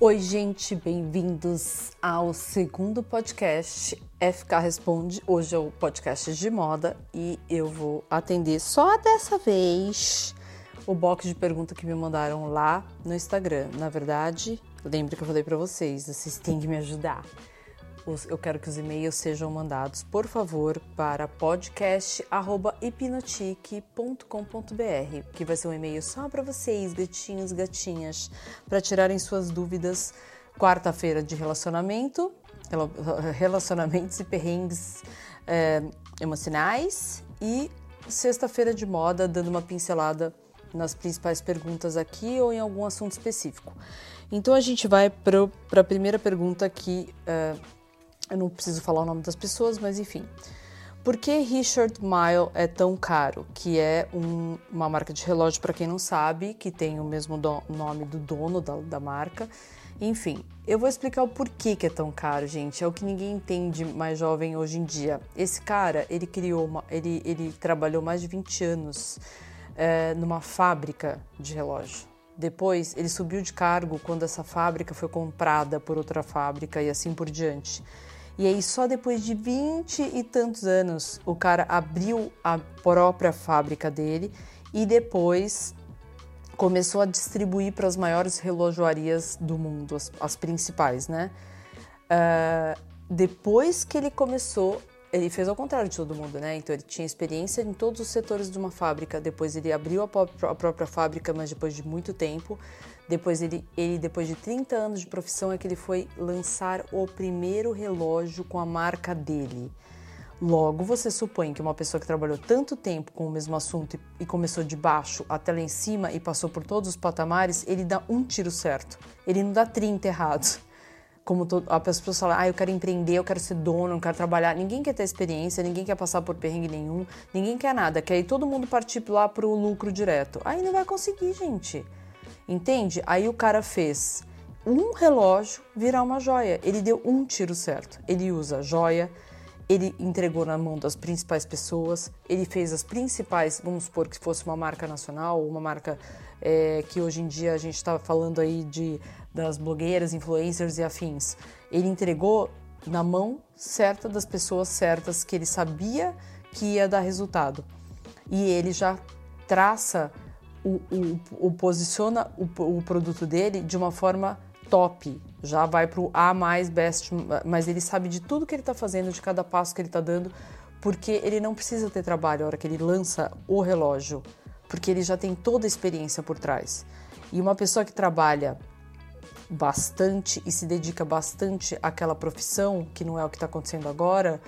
Oi, gente, bem-vindos ao segundo podcast FK Responde. Hoje é o podcast de moda e eu vou atender só dessa vez o box de pergunta que me mandaram lá no Instagram. Na verdade, lembre que eu falei para vocês, vocês têm que me ajudar eu quero que os e-mails sejam mandados, por favor, para podcast@hipnotique.com.br, que vai ser um e-mail só para vocês, gatinhos, gatinhas, para tirarem suas dúvidas. Quarta-feira de relacionamento, relacionamentos e perrengues é, emocionais e sexta-feira de moda, dando uma pincelada nas principais perguntas aqui ou em algum assunto específico. Então a gente vai para a primeira pergunta que uh, eu não preciso falar o nome das pessoas, mas enfim. Por que Richard Mille é tão caro? Que é um, uma marca de relógio, para quem não sabe, que tem o mesmo do, nome do dono da, da marca. Enfim, eu vou explicar o porquê que é tão caro, gente. É o que ninguém entende mais jovem hoje em dia. Esse cara, ele criou, uma, ele, ele trabalhou mais de 20 anos é, numa fábrica de relógio. Depois, ele subiu de cargo quando essa fábrica foi comprada por outra fábrica e assim por diante. E aí, só depois de vinte e tantos anos, o cara abriu a própria fábrica dele e depois começou a distribuir para as maiores relojoarias do mundo, as, as principais, né? Uh, depois que ele começou, ele fez ao contrário de todo mundo, né? Então ele tinha experiência em todos os setores de uma fábrica. Depois ele abriu a própria fábrica, mas depois de muito tempo. Depois ele, ele, depois de 30 anos de profissão, é que ele foi lançar o primeiro relógio com a marca dele. Logo, você supõe que uma pessoa que trabalhou tanto tempo com o mesmo assunto e começou de baixo até lá em cima e passou por todos os patamares, ele dá um tiro certo. Ele não dá 30 errados. Como todo, as pessoas ah, eu quero empreender, eu quero ser dono, eu quero trabalhar. Ninguém quer ter experiência, ninguém quer passar por perrengue nenhum, ninguém quer nada. Quer ir todo mundo partir lá pro lucro direto. Aí não vai conseguir, gente. Entende? Aí o cara fez um relógio virar uma joia. Ele deu um tiro certo. Ele usa joia, ele entregou na mão das principais pessoas, ele fez as principais, vamos supor que fosse uma marca nacional, uma marca é, que hoje em dia a gente está falando aí de das blogueiras, influencers e afins. Ele entregou na mão certa das pessoas certas que ele sabia que ia dar resultado. E ele já traça o, o, o posiciona o, o, produto dele de uma forma top, já vai para o A mais best, mas ele sabe de tudo que ele está fazendo, de cada passo que ele está dando, porque ele não precisa ter trabalho a hora que ele lança o relógio, porque ele já tem toda a experiência por trás. E uma pessoa que trabalha bastante e se dedica bastante àquela profissão, que não é o que está acontecendo agora,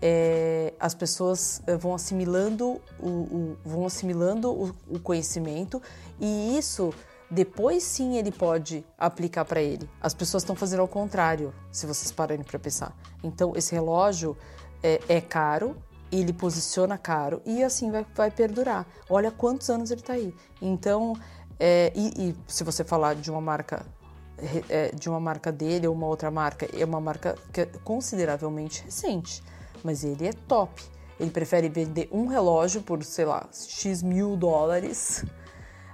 é, as pessoas eh, vão assimilando o, o vão assimilando o, o, conhecimento e isso depois sim ele pode aplicar para ele. As pessoas estão fazendo ao contrário, se vocês pararem para pensar. Então esse relógio é, é, caro, ele posiciona caro e assim vai, vai perdurar. Olha quantos anos ele está aí. Então é, e, e se você falar de uma marca é, de uma marca dele ou uma outra marca, é uma marca que é consideravelmente recente mas ele é top. Ele prefere vender um relógio por, sei lá, X mil dólares,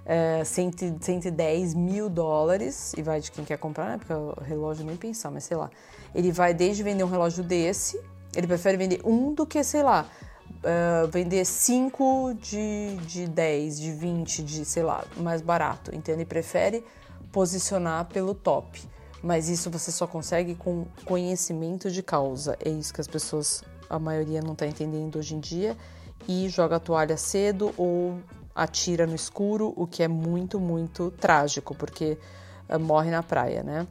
é, 110 mil dólares, e vai de quem quer comprar, né? Porque o relógio nem pensar, mas sei lá. Ele vai desde vender um relógio desse, ele prefere vender um do que, sei lá, uh, vender cinco de, de 10, de 20, de, sei lá, mais barato. Então ele prefere posicionar pelo top. Mas isso você só consegue com conhecimento de causa. É isso que as pessoas a maioria não está entendendo hoje em dia, e joga a toalha cedo ou atira no escuro, o que é muito, muito trágico, porque uh, morre na praia, né?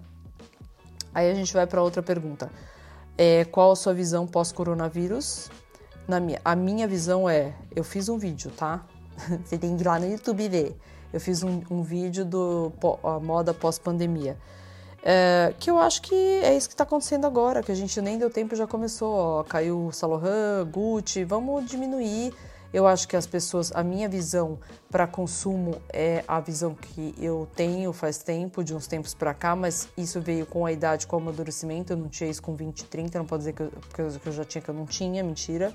Aí a gente vai para outra pergunta. É, qual a sua visão pós-coronavírus? Na minha, a minha visão é, eu fiz um vídeo, tá? Você tem que ir lá no YouTube ver. Eu fiz um, um vídeo do a moda pós-pandemia. É, que eu acho que é isso que está acontecendo agora, que a gente nem deu tempo já começou. Ó, caiu Laurent, Gucci, vamos diminuir. Eu acho que as pessoas, a minha visão para consumo é a visão que eu tenho faz tempo, de uns tempos para cá, mas isso veio com a idade, com o amadurecimento. Eu não tinha isso com 20, 30, não pode dizer que eu, que eu já tinha, que eu não tinha, mentira.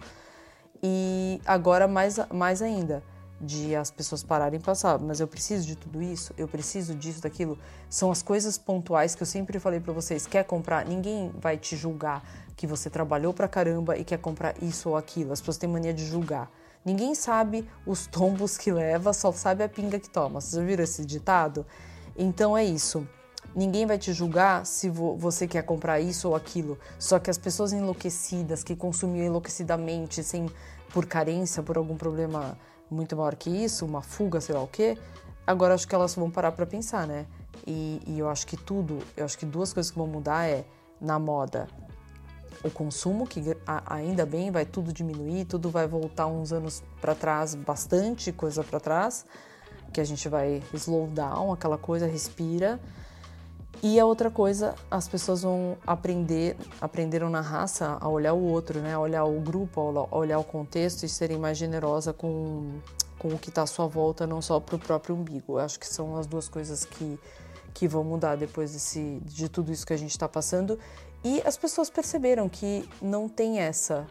E agora mais, mais ainda de as pessoas pararem e passar, mas eu preciso de tudo isso, eu preciso disso, daquilo. São as coisas pontuais que eu sempre falei para vocês. Quer comprar? Ninguém vai te julgar que você trabalhou pra caramba e quer comprar isso ou aquilo. As pessoas têm mania de julgar. Ninguém sabe os tombos que leva, só sabe a pinga que toma. Vocês já viram esse ditado? Então é isso. Ninguém vai te julgar se você quer comprar isso ou aquilo. Só que as pessoas enlouquecidas, que consumiam enlouquecidamente, sem por carência, por algum problema muito maior que isso, uma fuga, sei lá o quê, agora acho que elas vão parar para pensar, né? E, e eu acho que tudo, eu acho que duas coisas que vão mudar é na moda o consumo, que ainda bem vai tudo diminuir, tudo vai voltar uns anos para trás, bastante coisa para trás, que a gente vai slow down, aquela coisa, respira. E a outra coisa, as pessoas vão aprender, aprenderam na raça a olhar o outro, né? A olhar o grupo, a olhar o contexto e serem mais generosa com, com o que está à sua volta, não só para o próprio umbigo. Eu acho que são as duas coisas que, que vão mudar depois desse, de tudo isso que a gente está passando. E as pessoas perceberam que não tem essa.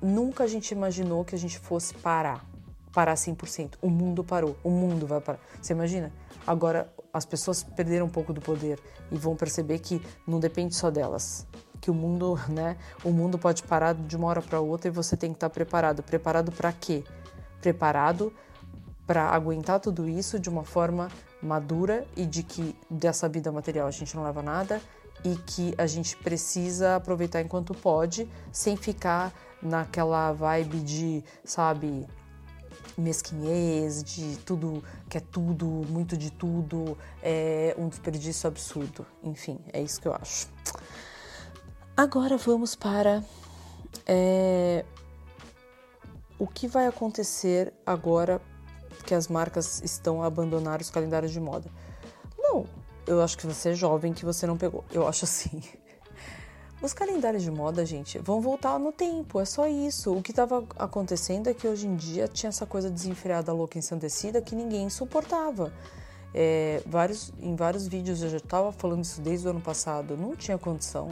Nunca a gente imaginou que a gente fosse parar. Parar 100%. O mundo parou. O mundo vai parar. Você imagina? Agora as pessoas perderam um pouco do poder e vão perceber que não depende só delas. Que o mundo, né? O mundo pode parar de uma hora para outra e você tem que estar preparado. Preparado para quê? Preparado para aguentar tudo isso de uma forma madura e de que dessa vida material a gente não leva nada e que a gente precisa aproveitar enquanto pode, sem ficar naquela vibe de, sabe, mesquinhez, de tudo que é tudo, muito de tudo, é um desperdício absurdo. Enfim, é isso que eu acho. Agora vamos para é, o que vai acontecer agora que as marcas estão a abandonar os calendários de moda. Não, eu acho que você é jovem que você não pegou. Eu acho assim. Os calendários de moda, gente, vão voltar no tempo, é só isso. O que estava acontecendo é que hoje em dia tinha essa coisa desenfreada, louca, ensandecida que ninguém suportava. É, vários, em vários vídeos eu já estava falando isso desde o ano passado. Não tinha condição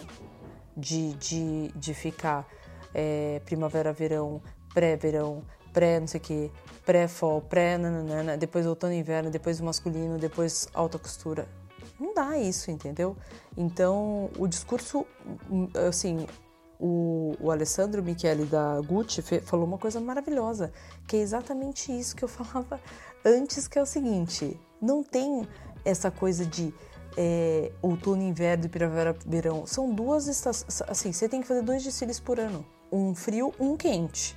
de, de, de ficar é, primavera, verão, pré-verão, pré não sei o que, pré-fall, pré-nananana, depois outono e inverno, depois masculino, depois alta costura. Não dá isso, entendeu? Então, o discurso, assim, o, o Alessandro Michele da Gucci falou uma coisa maravilhosa, que é exatamente isso que eu falava antes, que é o seguinte: não tem essa coisa de é, outono, inverno e primavera, verão. São duas estações. Assim, você tem que fazer dois desfiles por ano: um frio, um quente.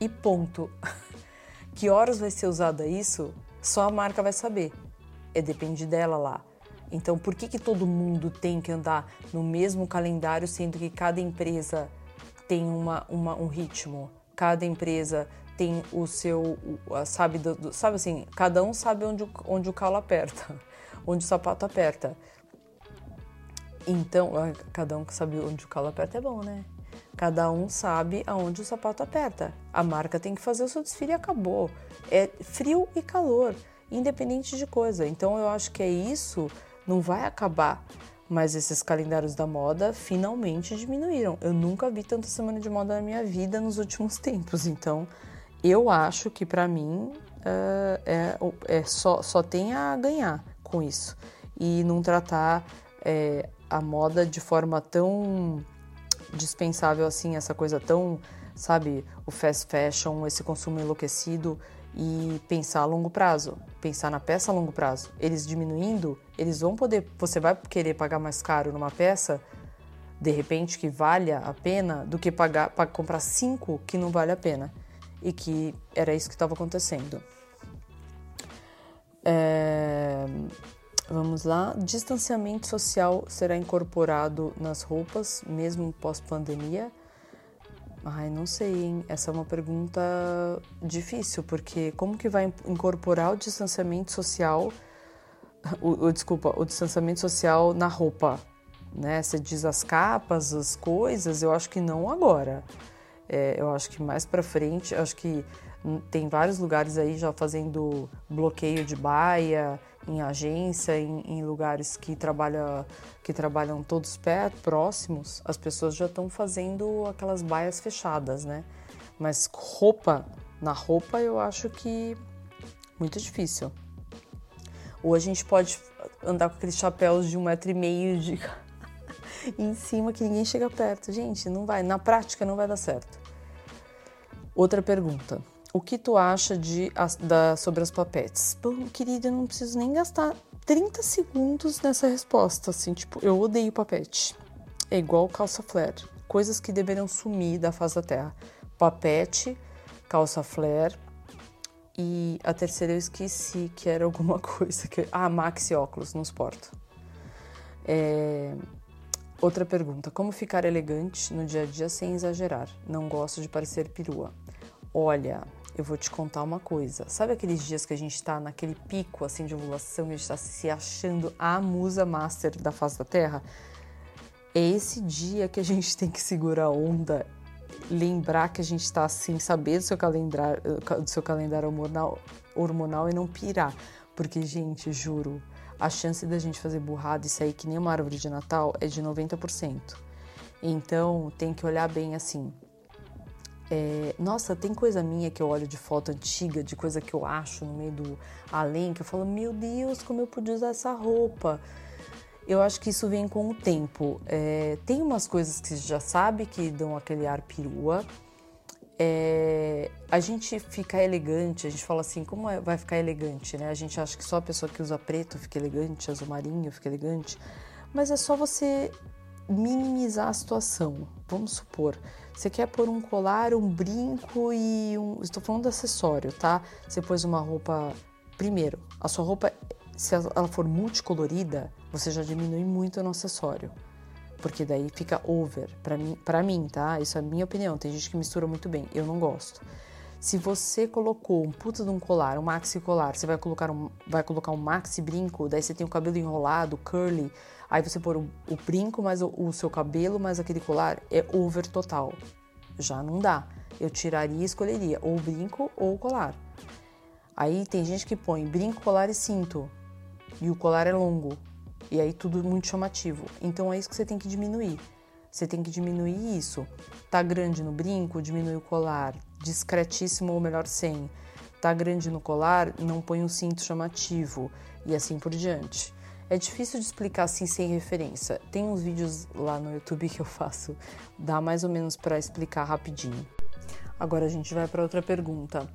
E ponto. que horas vai ser usada isso? Só a marca vai saber. É depende dela lá. Então, por que, que todo mundo tem que andar no mesmo calendário, sendo que cada empresa tem uma, uma um ritmo? Cada empresa tem o seu, sabe, sabe assim, cada um sabe onde, onde o calo aperta, onde o sapato aperta. Então, cada um que sabe onde o calo aperta é bom, né? Cada um sabe aonde o sapato aperta. A marca tem que fazer o seu desfile e acabou. É frio e calor, independente de coisa. Então, eu acho que é isso não vai acabar. Mas esses calendários da moda finalmente diminuíram. Eu nunca vi tanta semana de moda na minha vida nos últimos tempos. Então, eu acho que para mim uh, é, é, só, só tem a ganhar com isso. E não tratar é, a moda de forma tão dispensável assim, essa coisa tão, sabe, o fast fashion, esse consumo enlouquecido e pensar a longo prazo, pensar na peça a longo prazo. Eles diminuindo, eles vão poder, você vai querer pagar mais caro numa peça, de repente que valha a pena, do que pagar para comprar cinco que não vale a pena e que era isso que estava acontecendo. É, vamos lá, distanciamento social será incorporado nas roupas mesmo pós pandemia. Ai, não sei, hein? Essa é uma pergunta difícil, porque como que vai incorporar o distanciamento social, o, o desculpa, o distanciamento social na roupa, né? Você diz as capas, as coisas, eu acho que não agora. É, eu acho que mais para frente, acho que tem vários lugares aí já fazendo bloqueio de baia, em agência, em, em lugares que, trabalha, que trabalham todos perto, próximos, as pessoas já estão fazendo aquelas baias fechadas, né? Mas roupa, na roupa eu acho que Muito difícil. Ou a gente pode andar com aqueles chapéus de um metro e meio de... em cima que ninguém chega perto. Gente, não vai. Na prática não vai dar certo. Outra pergunta. O que tu acha de, da, sobre as papetes? Bom, querida, eu não preciso nem gastar 30 segundos nessa resposta. Assim, tipo, eu odeio papete. É igual calça flare. Coisas que deveriam sumir da face da terra. Papete, calça flare, e a terceira eu esqueci que era alguma coisa que. Ah, maxi óculos, não suporto. É... Outra pergunta: como ficar elegante no dia a dia sem exagerar? Não gosto de parecer perua. Olha, eu vou te contar uma coisa. Sabe aqueles dias que a gente tá naquele pico assim de ovulação e a gente tá se achando a musa master da face da Terra? É esse dia que a gente tem que segurar a onda lembrar que a gente está assim, saber do seu calendário, do seu calendário hormonal, hormonal e não pirar. Porque, gente, juro, a chance da gente fazer burrada e sair que nem uma árvore de Natal é de 90%. Então, tem que olhar bem assim. É, nossa, tem coisa minha que eu olho de foto antiga, de coisa que eu acho no meio do além, que eu falo, meu Deus, como eu podia usar essa roupa. Eu acho que isso vem com o tempo. É, tem umas coisas que você já sabe que dão aquele ar perua. É, a gente fica elegante, a gente fala assim, como é, vai ficar elegante, né? A gente acha que só a pessoa que usa preto fica elegante, azul marinho fica elegante, mas é só você minimizar a situação. Vamos supor, você quer pôr um colar, um brinco e um. Estou falando de acessório, tá? Você pôs uma roupa. Primeiro, a sua roupa se ela for multicolorida, você já diminui muito no acessório. Porque daí fica over, para mim, pra mim, tá? Isso é a minha opinião. Tem gente que mistura muito bem, eu não gosto. Se você colocou um puta de um colar, um maxi colar, você vai colocar um, vai colocar um maxi brinco, daí você tem o cabelo enrolado, curly, aí você pôr o, o brinco mais o, o seu cabelo mais aquele colar, é over total. Já não dá. Eu tiraria e escolheria ou o brinco ou o colar. Aí tem gente que põe brinco, colar e cinto e o colar é longo. E aí tudo muito chamativo. Então é isso que você tem que diminuir. Você tem que diminuir isso. Tá grande no brinco, diminui o colar. Discretíssimo ou melhor sem. Tá grande no colar, não põe um cinto chamativo. E assim por diante. É difícil de explicar assim sem referência. Tem uns vídeos lá no YouTube que eu faço, dá mais ou menos para explicar rapidinho. Agora a gente vai para outra pergunta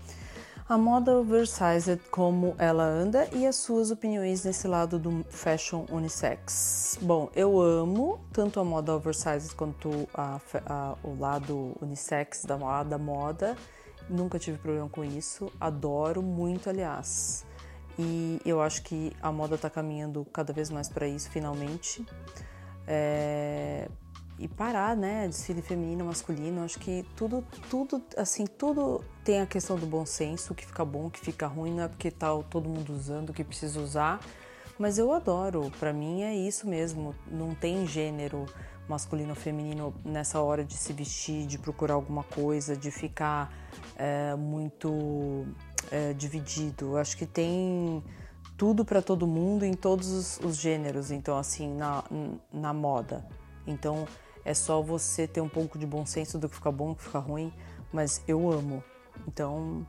a moda oversized como ela anda e as suas opiniões nesse lado do fashion unissex. Bom, eu amo tanto a moda oversized quanto a, a, o lado unissex da, da moda. Nunca tive problema com isso, adoro muito, aliás. E eu acho que a moda está caminhando cada vez mais para isso, finalmente. É, e parar, né? Desfile feminino, masculino. Acho que tudo, tudo, assim, tudo tem a questão do bom senso, o que fica bom, o que fica ruim, não é porque tá todo mundo usando o que precisa usar. Mas eu adoro, para mim é isso mesmo. Não tem gênero masculino ou feminino nessa hora de se vestir, de procurar alguma coisa, de ficar é, muito é, dividido. Acho que tem tudo para todo mundo em todos os, os gêneros, então assim, na, na moda. Então é só você ter um pouco de bom senso do que fica bom, do que fica ruim, mas eu amo. Então,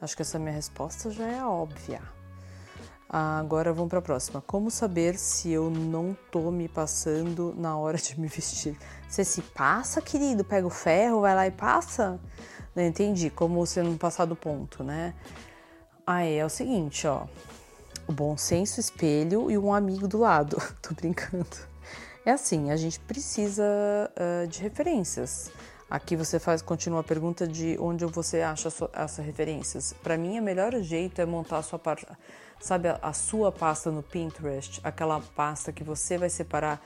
acho que essa minha resposta já é óbvia. Agora vamos para a próxima. Como saber se eu não tô me passando na hora de me vestir? Você se passa, querido? Pega o ferro, vai lá e passa? Não entendi. Como você não passar do ponto, né? Aí é o seguinte, ó. O bom senso, espelho e um amigo do lado. tô brincando. É assim, a gente precisa uh, de referências. Aqui você faz, continua a pergunta de onde você acha essas referências. Para mim, o melhor jeito é montar a sua sabe, a, a sua pasta no Pinterest, aquela pasta que você vai separar.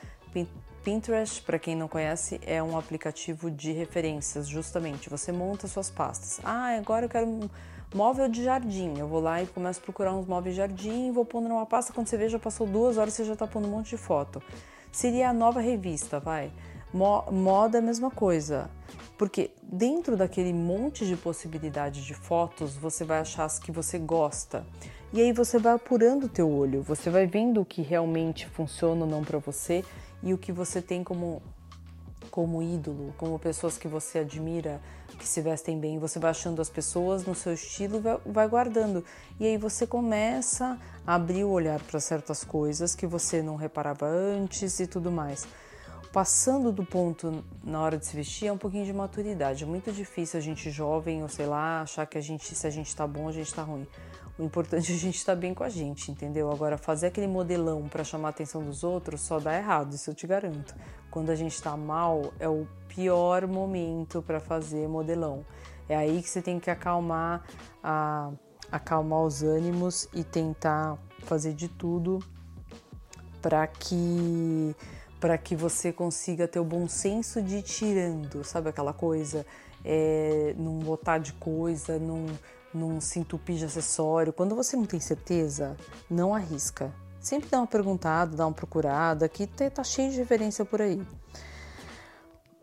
Pinterest, para quem não conhece, é um aplicativo de referências, justamente. Você monta suas pastas. Ah, agora eu quero um móvel de jardim. Eu vou lá e começo a procurar uns móveis de jardim, vou pondo numa pasta. Quando você vê, já passou duas horas, você já está pondo um monte de foto. Seria a nova revista, vai. Moda é a mesma coisa. Porque dentro daquele monte de possibilidades de fotos, você vai achar as que você gosta. E aí você vai apurando o teu olho, você vai vendo o que realmente funciona ou não para você e o que você tem como como ídolo, como pessoas que você admira, que se vestem bem, você vai achando as pessoas no seu estilo vai, vai guardando. E aí você começa a abrir o olhar para certas coisas que você não reparava antes e tudo mais. Passando do ponto na hora de se vestir é um pouquinho de maturidade. É muito difícil a gente jovem, ou sei lá, achar que a gente, se a gente tá bom, a gente tá ruim. O importante é a gente estar tá bem com a gente, entendeu? Agora, fazer aquele modelão para chamar a atenção dos outros só dá errado, isso eu te garanto. Quando a gente está mal, é o pior momento para fazer modelão. É aí que você tem que acalmar, a, acalmar os ânimos e tentar fazer de tudo para que para que você consiga ter o bom senso de ir tirando, sabe aquela coisa? É, não botar de coisa, não não se de acessório. Quando você não tem certeza, não arrisca. Sempre dá uma perguntada, dá uma procurada, que tá cheio de referência por aí.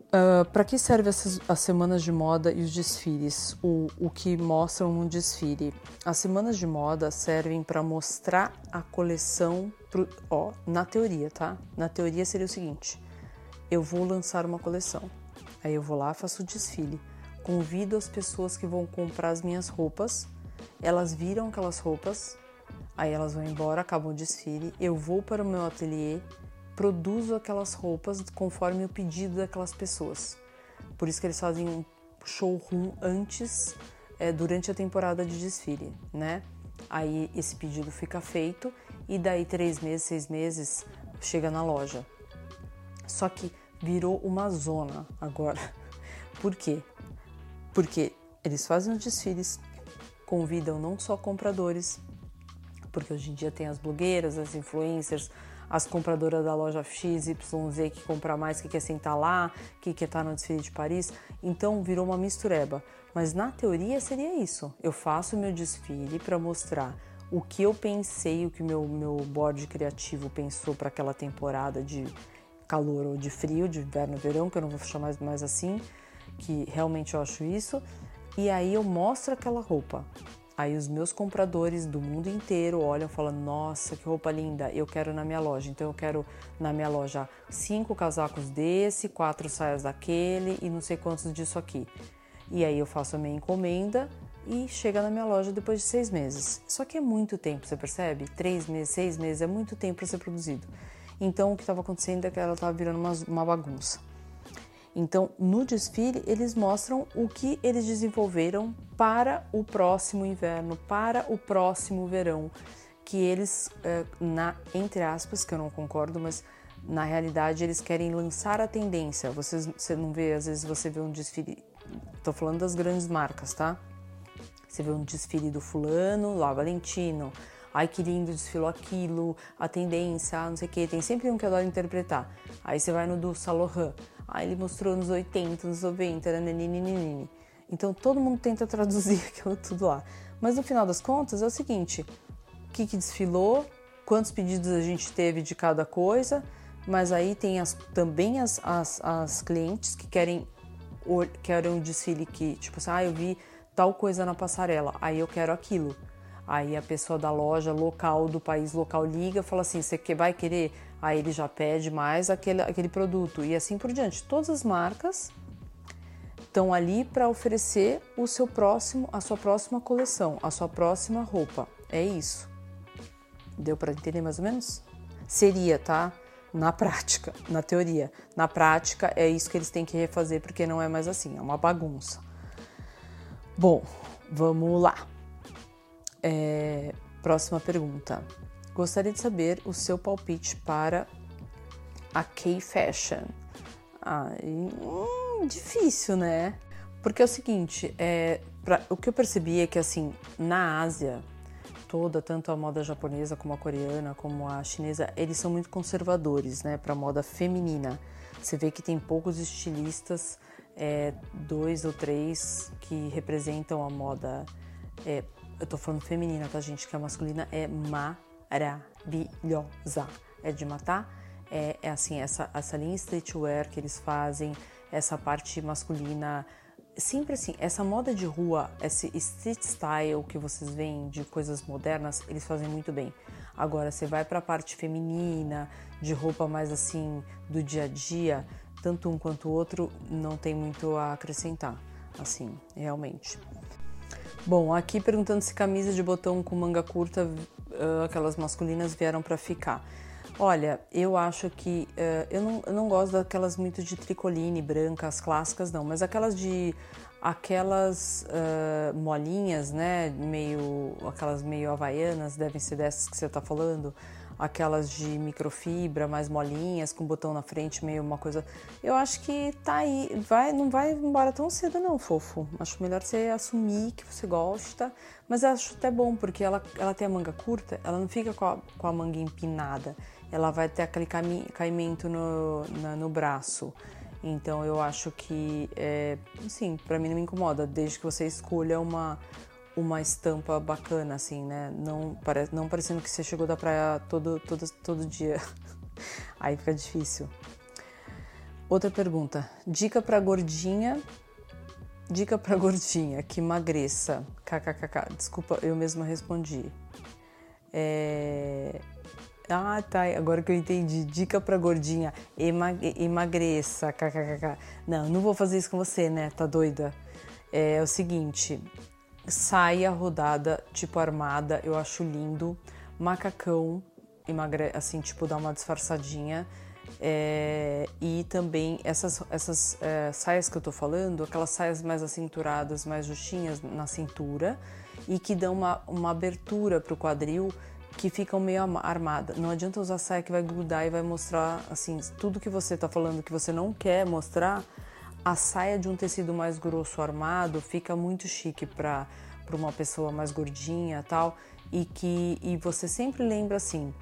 Uh, ah, para que servem as semanas de moda e os desfiles? O, o que mostram no desfile? As semanas de moda servem para mostrar a coleção, pro, ó, na teoria, tá? Na teoria seria o seguinte: eu vou lançar uma coleção, aí eu vou lá, faço o desfile convido as pessoas que vão comprar as minhas roupas, elas viram aquelas roupas, aí elas vão embora, acabam o desfile, eu vou para o meu ateliê, produzo aquelas roupas conforme o pedido daquelas pessoas. Por isso que eles fazem um showroom antes, é, durante a temporada de desfile, né? Aí esse pedido fica feito e daí três meses, seis meses chega na loja. Só que virou uma zona agora. Por quê? Porque eles fazem os desfiles, convidam não só compradores, porque hoje em dia tem as blogueiras, as influencers, as compradoras da loja XYZ que compra mais, que quer sentar lá, que quer estar no desfile de Paris. Então virou uma mistureba. Mas na teoria seria isso. Eu faço meu desfile para mostrar o que eu pensei, o que meu meu board criativo pensou para aquela temporada de calor ou de frio, de inverno, verão, que eu não vou chamar mais assim que realmente eu acho isso, e aí eu mostro aquela roupa. Aí os meus compradores do mundo inteiro olham e falam: Nossa, que roupa linda, eu quero na minha loja. Então eu quero na minha loja cinco casacos desse, quatro saias daquele e não sei quantos disso aqui. E aí eu faço a minha encomenda e chega na minha loja depois de seis meses. Só que é muito tempo, você percebe? Três meses, seis meses é muito tempo para ser produzido. Então o que estava acontecendo é que ela estava virando uma, uma bagunça. Então, no desfile, eles mostram o que eles desenvolveram para o próximo inverno, para o próximo verão, que eles, eh, na entre aspas, que eu não concordo, mas na realidade eles querem lançar a tendência. Vocês, você não vê, às vezes você vê um desfile, estou falando das grandes marcas, tá? Você vê um desfile do fulano, lá Valentino, ai que lindo, desfilou aquilo, a tendência, não sei o que, tem sempre um que adora interpretar. Aí você vai no do Laurent, aí ele mostrou nos 80, nos 90, nananini. Então todo mundo tenta traduzir aquilo tudo lá. Mas no final das contas é o seguinte: o que, que desfilou, quantos pedidos a gente teve de cada coisa, mas aí tem as, também as, as, as clientes que querem, querem um desfile que, tipo assim, ah, eu vi tal coisa na passarela, aí eu quero aquilo. Aí a pessoa da loja local, do país local, liga fala assim: você vai querer? Aí ele já pede mais aquele, aquele produto e assim por diante. Todas as marcas estão ali para oferecer o seu próximo, a sua próxima coleção, a sua próxima roupa. É isso. Deu para entender mais ou menos? Seria, tá? Na prática, na teoria. Na prática é isso que eles têm que refazer porque não é mais assim, é uma bagunça. Bom, vamos lá. É, próxima pergunta. Gostaria de saber o seu palpite para a K-Fashion. Ah, hum, difícil, né? Porque é o seguinte, é, pra, o que eu percebi é que assim, na Ásia toda, tanto a moda japonesa como a coreana, como a chinesa, eles são muito conservadores, né, para moda feminina. Você vê que tem poucos estilistas, é, dois ou três que representam a moda é, eu tô falando feminina, tá, gente? Que a masculina é maravilhosa. É de matar. É, é assim, essa, essa linha streetwear que eles fazem, essa parte masculina. Sempre assim, essa moda de rua, esse street style que vocês veem de coisas modernas, eles fazem muito bem. Agora, você vai para a parte feminina, de roupa mais assim do dia a dia, tanto um quanto o outro não tem muito a acrescentar, assim, realmente. Bom, aqui perguntando se camisa de botão com manga curta, uh, aquelas masculinas vieram para ficar. Olha, eu acho que uh, eu, não, eu não gosto daquelas muito de tricoline brancas clássicas não, mas aquelas de aquelas uh, molinhas, né, meio aquelas meio havaianas devem ser dessas que você está falando aquelas de microfibra mais molinhas, com botão na frente, meio uma coisa. Eu acho que tá aí, vai, não vai embora tão cedo não, fofo. Acho melhor você assumir que você gosta, mas eu acho até bom porque ela, ela tem a manga curta, ela não fica com a, com a manga empinada, ela vai ter aquele caimento no, na, no braço. Então eu acho que, é, sim, para mim não me incomoda, desde que você escolha uma uma estampa bacana, assim, né? Não, pare... não parecendo que você chegou da praia todo, todo, todo dia. Aí fica difícil. Outra pergunta. Dica para gordinha. Dica para gordinha que emagreça. KKKK. Desculpa, eu mesma respondi. É... Ah, tá. Agora que eu entendi. Dica para gordinha. Emagreça. KKKK. Não, não vou fazer isso com você, né? Tá doida? É o seguinte saia rodada, tipo armada, eu acho lindo. Macacão, emagre... assim, tipo, dá uma disfarçadinha. É, e também essas, essas é, saias que eu tô falando, aquelas saias mais acinturadas, mais justinhas na cintura e que dão uma, uma abertura pro quadril que ficam meio armada. Não adianta usar saia que vai grudar e vai mostrar assim tudo que você tá falando que você não quer mostrar a saia de um tecido mais grosso armado fica muito chique para para uma pessoa mais gordinha tal e que e você sempre lembra assim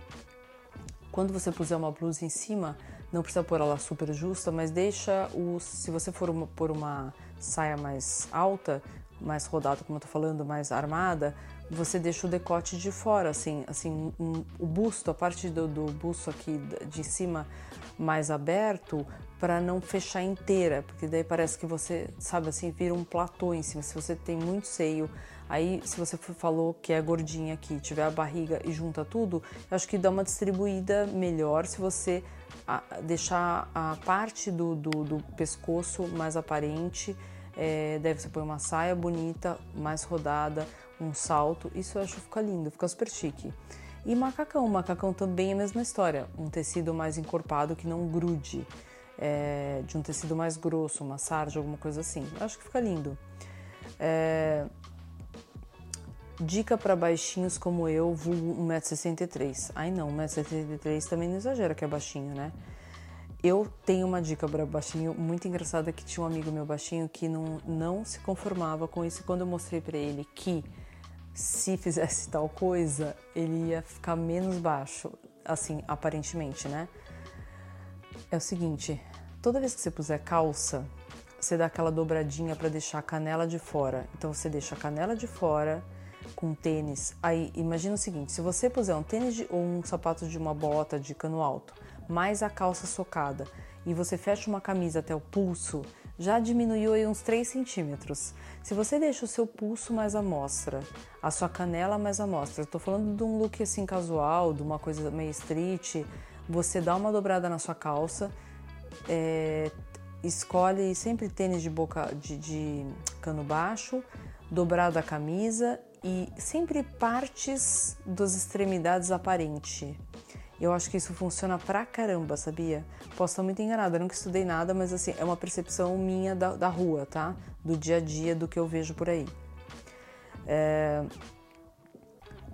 quando você puser uma blusa em cima não precisa pôr ela super justa mas deixa o se você for uma, uma saia mais alta mais rodada como eu tô falando mais armada você deixa o decote de fora assim assim um, o busto a parte do, do busto aqui de cima mais aberto para não fechar inteira, porque daí parece que você, sabe assim, vira um platô em cima. Se você tem muito seio, aí se você falou que é gordinha aqui, tiver a barriga e junta tudo, eu acho que dá uma distribuída melhor se você deixar a parte do, do, do pescoço mais aparente. É, deve você pôr uma saia bonita, mais rodada, um salto, isso eu acho que fica lindo, fica super chique. E macacão, macacão também é a mesma história, um tecido mais encorpado que não grude é, de um tecido mais grosso, uma sarja, alguma coisa assim. Eu acho que fica lindo. É, dica para baixinhos como eu, vulgo 1,63m. Ai não, 1,63m também não exagera que é baixinho, né? Eu tenho uma dica para baixinho muito engraçada que tinha um amigo meu baixinho que não, não se conformava com isso. Quando eu mostrei para ele que se fizesse tal coisa, ele ia ficar menos baixo, assim, aparentemente, né? é o seguinte: toda vez que você puser calça, você dá aquela dobradinha para deixar a canela de fora. Então você deixa a canela de fora com tênis. Aí imagina o seguinte: se você puser um tênis de, ou um sapato de uma bota de cano alto, mais a calça socada, e você fecha uma camisa até o pulso, já diminuiu aí uns 3 centímetros. Se você deixa o seu pulso mais à mostra, a sua canela mais à mostra, estou falando de um look assim casual, de uma coisa meio street, você dá uma dobrada na sua calça, é, escolhe sempre tênis de boca de, de cano baixo, dobrado a camisa e sempre partes das extremidades aparente. Eu acho que isso funciona pra caramba, sabia? Posso estar muito enganada, eu nunca estudei nada, mas assim, é uma percepção minha da, da rua, tá? Do dia a dia, do que eu vejo por aí. É,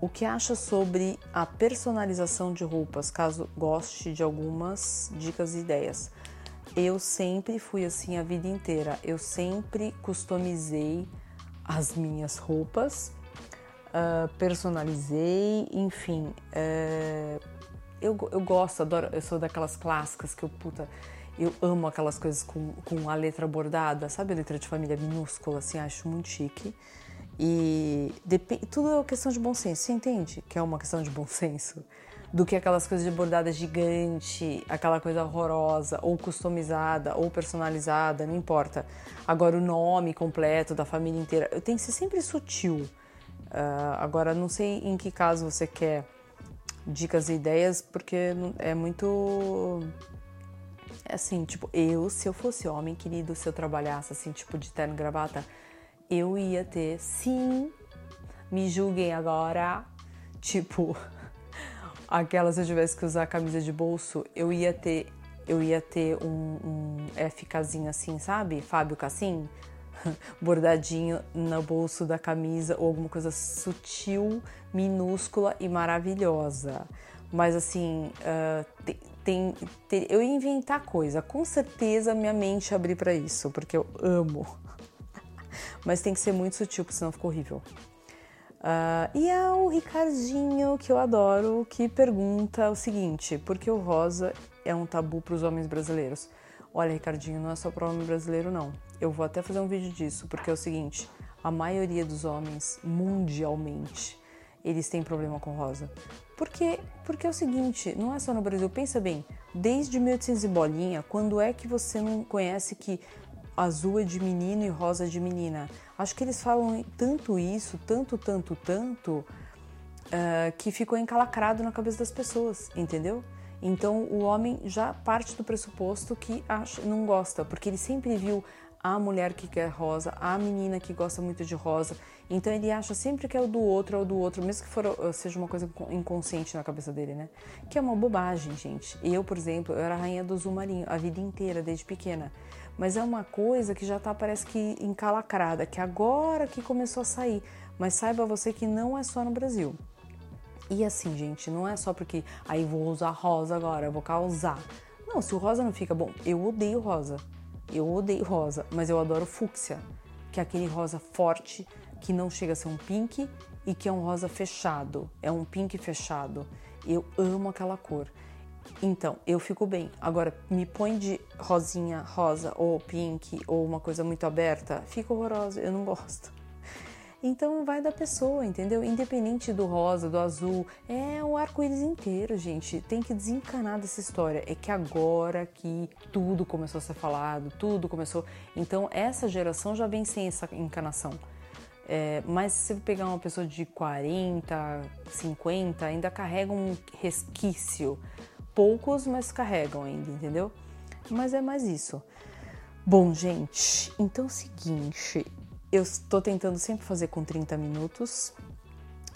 o que acha sobre a personalização de roupas, caso goste de algumas dicas e ideias? Eu sempre fui assim a vida inteira. Eu sempre customizei as minhas roupas, uh, personalizei, enfim. Uh, eu, eu gosto, adoro. Eu sou daquelas clássicas que eu, puta, eu amo aquelas coisas com, com a letra bordada, sabe a letra de família minúscula, assim, acho muito chique. E tudo é questão de bom senso, você entende que é uma questão de bom senso? Do que aquelas coisas de bordada gigante, aquela coisa horrorosa, ou customizada, ou personalizada, não importa. Agora, o nome completo da família inteira, tem que ser sempre sutil. Uh, agora, não sei em que caso você quer dicas e ideias, porque é muito É assim, tipo, eu, se eu fosse homem, querido, se eu trabalhasse assim, tipo, de terno e gravata, eu ia ter, sim, me julguem agora, tipo, aquela se eu tivesse que usar camisa de bolso, eu ia ter, eu ia ter um, um FKzinho assim, sabe? Fábio Cassim, bordadinho no bolso da camisa ou alguma coisa sutil, minúscula e maravilhosa. Mas assim, uh, tem, tem, tem, eu ia inventar coisa. Com certeza minha mente abrir para isso, porque eu amo. Mas tem que ser muito sutil, porque senão fica horrível. Uh, e é o Ricardinho, que eu adoro, que pergunta o seguinte: por que o rosa é um tabu para os homens brasileiros? Olha, Ricardinho, não é só homem brasileiro, não. Eu vou até fazer um vídeo disso, porque é o seguinte: a maioria dos homens, mundialmente, eles têm problema com rosa. Porque, porque é o seguinte, não é só no Brasil, pensa bem, desde 1800 e bolinha, quando é que você não conhece que azul é de menino e rosa é de menina? Acho que eles falam tanto isso, tanto, tanto, tanto, uh, que ficou encalacrado na cabeça das pessoas, entendeu? Então o homem já parte do pressuposto que acha, não gosta, porque ele sempre viu a mulher que quer rosa, a menina que gosta muito de rosa. Então ele acha sempre que é o do outro, é o do outro, mesmo que for, uh, seja uma coisa inconsciente na cabeça dele, né? Que é uma bobagem, gente. Eu, por exemplo, eu era rainha do azul marinho a vida inteira, desde pequena. Mas é uma coisa que já tá, parece que encalacrada, que agora que começou a sair. Mas saiba você que não é só no Brasil. E assim, gente, não é só porque aí vou usar rosa agora, vou causar. Não, se o rosa não fica bom, eu odeio rosa. Eu odeio rosa, mas eu adoro fúcsia, que é aquele rosa forte que não chega a ser um pink e que é um rosa fechado. É um pink fechado. Eu amo aquela cor. Então, eu fico bem. Agora, me põe de rosinha, rosa ou pink ou uma coisa muito aberta, fica horrorosa. Eu não gosto. Então vai da pessoa, entendeu? Independente do rosa, do azul, é o arco-íris inteiro, gente. Tem que desencanar dessa história. É que agora que tudo começou a ser falado, tudo começou. Então essa geração já vem sem essa encanação. É, mas se você pegar uma pessoa de 40, 50, ainda carrega um resquício. Poucos, mas carregam ainda, entendeu? Mas é mais isso. Bom, gente, então é o seguinte, eu estou tentando sempre fazer com 30 minutos.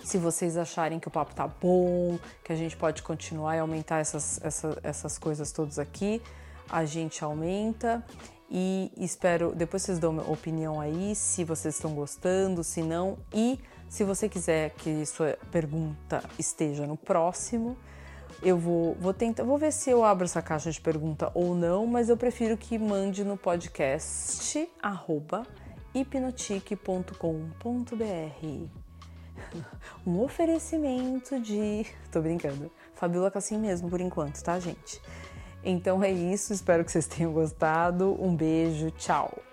Se vocês acharem que o papo tá bom, que a gente pode continuar e aumentar essas, essas, essas coisas todas aqui, a gente aumenta. E espero, depois vocês dão uma opinião aí, se vocês estão gostando, se não. E se você quiser que sua pergunta esteja no próximo, eu vou, vou tentar, vou ver se eu abro essa caixa de pergunta ou não, mas eu prefiro que mande no podcast arroba hipnotique.com.br. Um oferecimento de. Tô brincando. Fabiola Cassim mesmo por enquanto, tá, gente? Então é isso, espero que vocês tenham gostado. Um beijo, tchau!